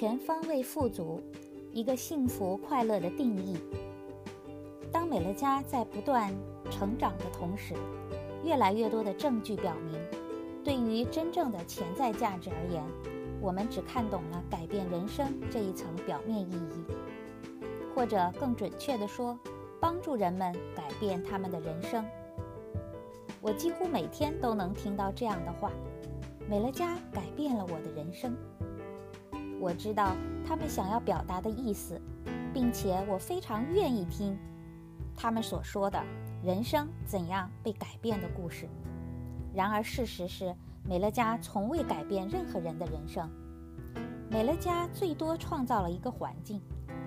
全方位富足，一个幸福快乐的定义。当美乐家在不断成长的同时，越来越多的证据表明，对于真正的潜在价值而言，我们只看懂了改变人生这一层表面意义，或者更准确地说，帮助人们改变他们的人生。我几乎每天都能听到这样的话：“美乐家改变了我的人生。”我知道他们想要表达的意思，并且我非常愿意听他们所说的人生怎样被改变的故事。然而，事实是，美乐家从未改变任何人的人生。美乐家最多创造了一个环境，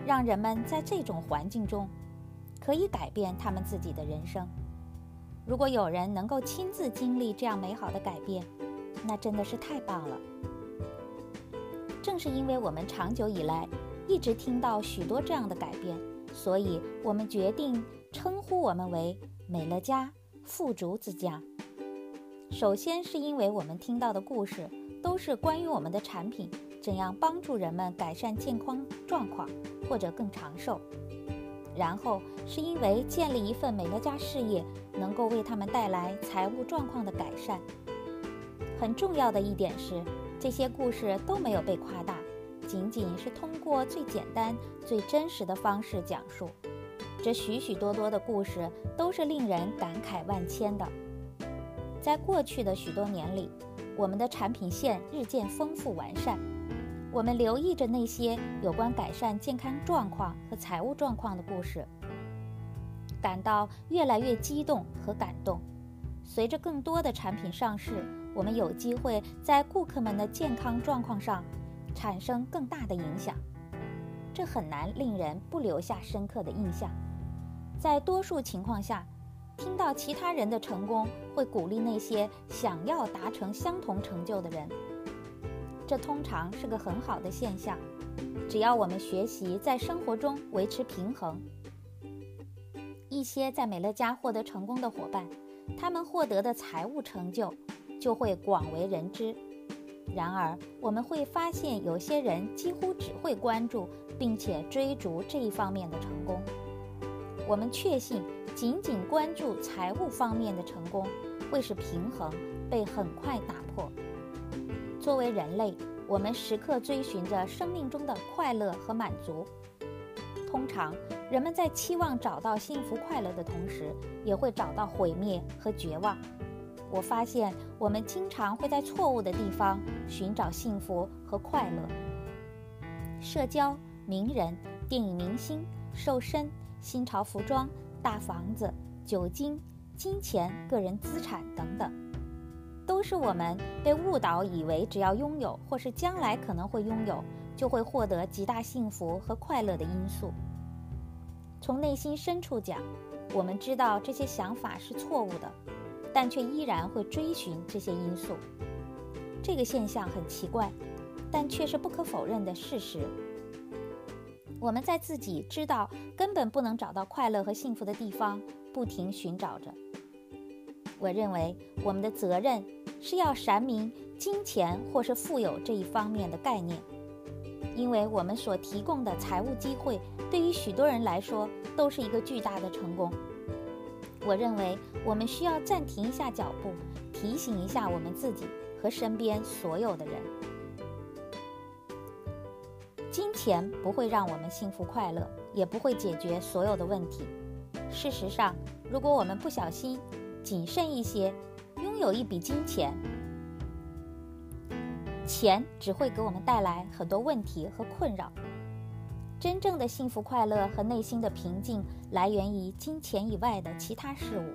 让人们在这种环境中可以改变他们自己的人生。如果有人能够亲自经历这样美好的改变，那真的是太棒了。正是因为我们长久以来一直听到许多这样的改变，所以我们决定称呼我们为美乐家富足之家。首先是因为我们听到的故事都是关于我们的产品怎样帮助人们改善健康状况或者更长寿。然后是因为建立一份美乐家事业能够为他们带来财务状况的改善。很重要的一点是，这些故事都没有被夸大，仅仅是通过最简单、最真实的方式讲述。这许许多多的故事都是令人感慨万千的。在过去的许多年里，我们的产品线日渐丰富完善。我们留意着那些有关改善健康状况和财务状况的故事，感到越来越激动和感动。随着更多的产品上市，我们有机会在顾客们的健康状况上产生更大的影响。这很难令人不留下深刻的印象。在多数情况下，听到其他人的成功会鼓励那些想要达成相同成就的人。这通常是个很好的现象，只要我们学习在生活中维持平衡。一些在美乐家获得成功的伙伴，他们获得的财务成就就会广为人知。然而，我们会发现有些人几乎只会关注并且追逐这一方面的成功。我们确信，仅仅关注财务方面的成功，会使平衡被很快打破。作为人类，我们时刻追寻着生命中的快乐和满足。通常，人们在期望找到幸福快乐的同时，也会找到毁灭和绝望。我发现，我们经常会在错误的地方寻找幸福和快乐。社交、名人、电影明星、瘦身、新潮服装、大房子、酒精、金钱、个人资产等等。都是我们被误导，以为只要拥有，或是将来可能会拥有，就会获得极大幸福和快乐的因素。从内心深处讲，我们知道这些想法是错误的，但却依然会追寻这些因素。这个现象很奇怪，但却是不可否认的事实。我们在自己知道根本不能找到快乐和幸福的地方，不停寻找着。我认为我们的责任是要阐明金钱或是富有这一方面的概念，因为我们所提供的财务机会对于许多人来说都是一个巨大的成功。我认为我们需要暂停一下脚步，提醒一下我们自己和身边所有的人：金钱不会让我们幸福快乐，也不会解决所有的问题。事实上，如果我们不小心，谨慎一些，拥有一笔金钱，钱只会给我们带来很多问题和困扰。真正的幸福快乐和内心的平静来源于金钱以外的其他事物。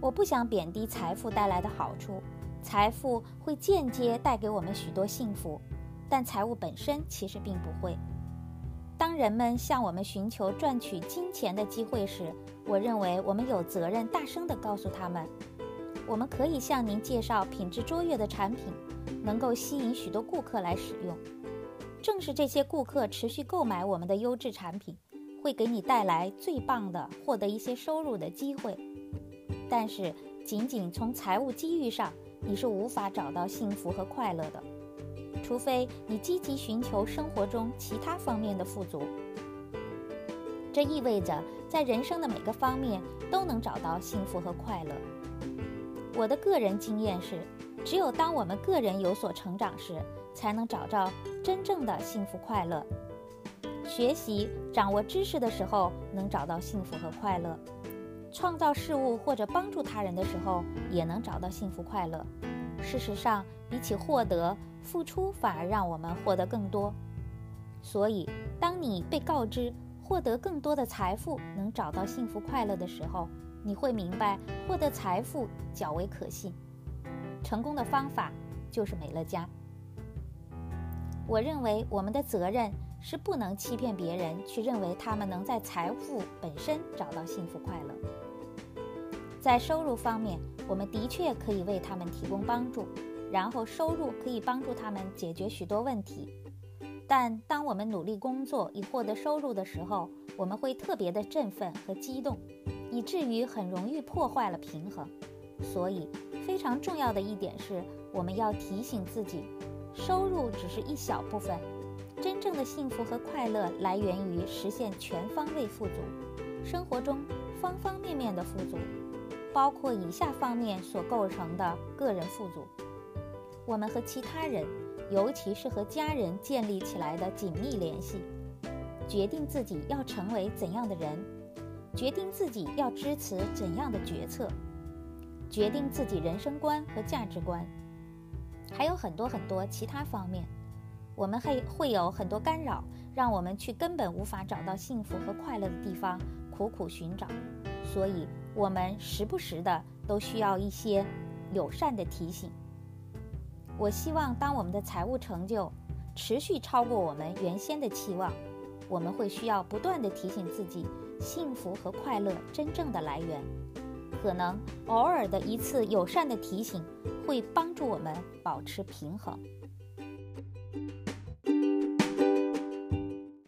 我不想贬低财富带来的好处，财富会间接带给我们许多幸福，但财务本身其实并不会。当人们向我们寻求赚取金钱的机会时，我认为我们有责任大声地告诉他们：我们可以向您介绍品质卓越的产品，能够吸引许多顾客来使用。正是这些顾客持续购买我们的优质产品，会给你带来最棒的获得一些收入的机会。但是，仅仅从财务机遇上，你是无法找到幸福和快乐的。除非你积极寻求生活中其他方面的富足。这意味着在人生的每个方面都能找到幸福和快乐。我的个人经验是，只有当我们个人有所成长时，才能找到真正的幸福快乐。学习、掌握知识的时候，能找到幸福和快乐；创造事物或者帮助他人的时候，也能找到幸福快乐。事实上，比起获得，付出反而让我们获得更多。所以，当你被告知获得更多的财富能找到幸福快乐的时候，你会明白获得财富较为可信。成功的方法就是美乐家。我认为我们的责任是不能欺骗别人，去认为他们能在财富本身找到幸福快乐。在收入方面，我们的确可以为他们提供帮助，然后收入可以帮助他们解决许多问题。但当我们努力工作以获得收入的时候，我们会特别的振奋和激动，以至于很容易破坏了平衡。所以，非常重要的一点是，我们要提醒自己。收入只是一小部分，真正的幸福和快乐来源于实现全方位富足，生活中方方面面的富足，包括以下方面所构成的个人富足：我们和其他人，尤其是和家人建立起来的紧密联系，决定自己要成为怎样的人，决定自己要支持怎样的决策，决定自己人生观和价值观。还有很多很多其他方面，我们会会有很多干扰，让我们去根本无法找到幸福和快乐的地方苦苦寻找。所以，我们时不时的都需要一些友善的提醒。我希望，当我们的财务成就持续超过我们原先的期望，我们会需要不断地提醒自己，幸福和快乐真正的来源。可能偶尔的一次友善的提醒，会帮助我们保持平衡。